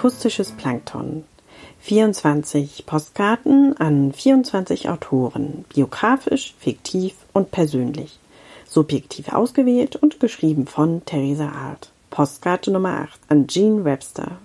Akustisches Plankton. 24 Postkarten an 24 Autoren, biografisch, fiktiv und persönlich. Subjektiv ausgewählt und geschrieben von Theresa Art. Postkarte Nummer 8 an Jean Webster.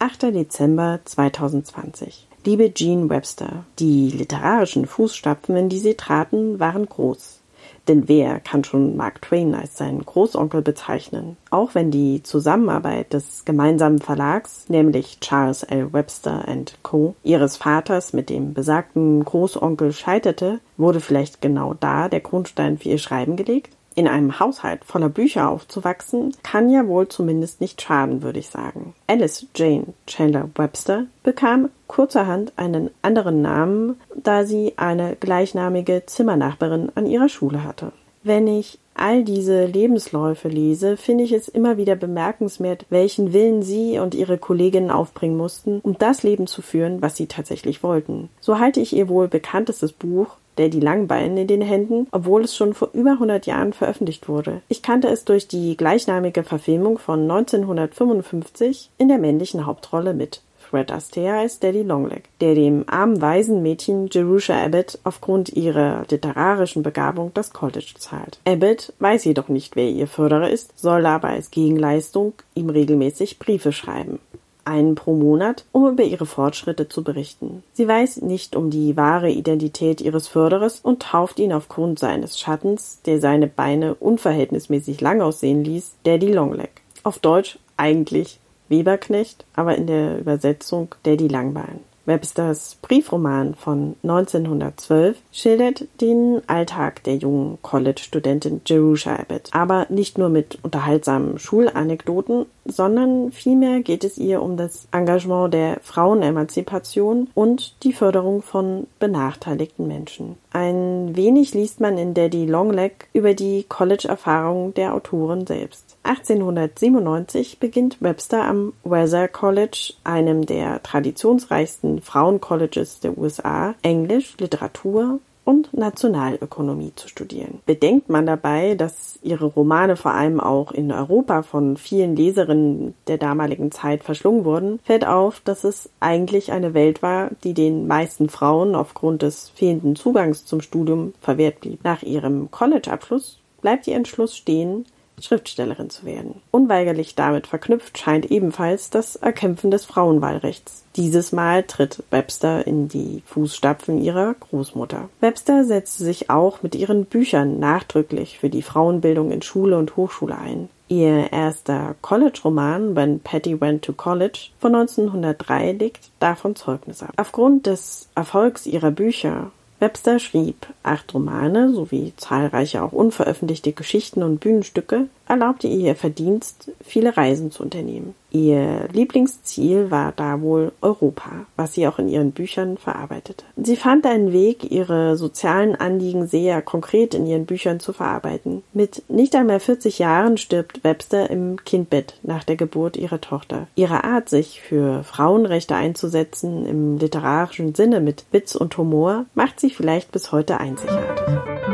8. Dezember 2020. Liebe Jean Webster, die literarischen Fußstapfen, in die Sie traten, waren groß. Denn wer kann schon Mark Twain als seinen Großonkel bezeichnen? Auch wenn die Zusammenarbeit des gemeinsamen Verlags, nämlich Charles L. Webster Co., ihres Vaters mit dem besagten Großonkel scheiterte, wurde vielleicht genau da der Grundstein für ihr Schreiben gelegt? In einem Haushalt voller Bücher aufzuwachsen, kann ja wohl zumindest nicht schaden, würde ich sagen. Alice Jane Chandler Webster bekam kurzerhand einen anderen Namen, da sie eine gleichnamige Zimmernachbarin an ihrer Schule hatte. Wenn ich all diese Lebensläufe lese, finde ich es immer wieder bemerkenswert, welchen Willen sie und ihre Kolleginnen aufbringen mussten, um das Leben zu führen, was sie tatsächlich wollten. So halte ich ihr wohl bekanntestes Buch der die Langbeine in den Händen, obwohl es schon vor über 100 Jahren veröffentlicht wurde. Ich kannte es durch die gleichnamige Verfilmung von 1955 in der männlichen Hauptrolle mit Fred Astaire als Daddy Longleg, der dem armen Waisenmädchen Jerusha Abbott aufgrund ihrer literarischen Begabung das College zahlt. Abbott weiß jedoch nicht, wer ihr Förderer ist, soll aber als Gegenleistung ihm regelmäßig Briefe schreiben einen pro Monat, um über ihre Fortschritte zu berichten. Sie weiß nicht um die wahre Identität ihres Förderers und tauft ihn aufgrund seines Schattens, der seine Beine unverhältnismäßig lang aussehen ließ, Daddy Longleg. Auf Deutsch eigentlich Weberknecht, aber in der Übersetzung Daddy Langbein. Websters Briefroman von 1912 schildert den Alltag der jungen College-Studentin Jerusha Abbott, aber nicht nur mit unterhaltsamen Schulanekdoten, sondern vielmehr geht es ihr um das Engagement der Frauenemanzipation und die Förderung von benachteiligten Menschen. Ein wenig liest man in Daddy Longleg über die College-Erfahrungen der Autorin selbst. 1897 beginnt Webster am Weather College, einem der traditionsreichsten Frauencolleges der USA, Englisch, Literatur Nationalökonomie zu studieren. Bedenkt man dabei, dass ihre Romane vor allem auch in Europa von vielen Leserinnen der damaligen Zeit verschlungen wurden, fällt auf, dass es eigentlich eine Welt war, die den meisten Frauen aufgrund des fehlenden Zugangs zum Studium verwehrt blieb. Nach ihrem College-Abschluss bleibt ihr Entschluss stehen, Schriftstellerin zu werden. Unweigerlich damit verknüpft scheint ebenfalls das Erkämpfen des Frauenwahlrechts. Dieses Mal tritt Webster in die Fußstapfen ihrer Großmutter. Webster setzte sich auch mit ihren Büchern nachdrücklich für die Frauenbildung in Schule und Hochschule ein. Ihr erster College-Roman When Patty Went to College von 1903 legt davon Zeugnis ab. Aufgrund des Erfolgs ihrer Bücher Webster schrieb acht Romane sowie zahlreiche auch unveröffentlichte Geschichten und Bühnenstücke, erlaubte ihr ihr Verdienst, viele Reisen zu unternehmen. Ihr Lieblingsziel war da wohl Europa, was sie auch in ihren Büchern verarbeitete. Sie fand einen Weg, ihre sozialen Anliegen sehr konkret in ihren Büchern zu verarbeiten. Mit nicht einmal 40 Jahren stirbt Webster im Kindbett nach der Geburt ihrer Tochter. Ihre Art, sich für Frauenrechte einzusetzen, im literarischen Sinne mit Witz und Humor, macht sie vielleicht bis heute einzigartig.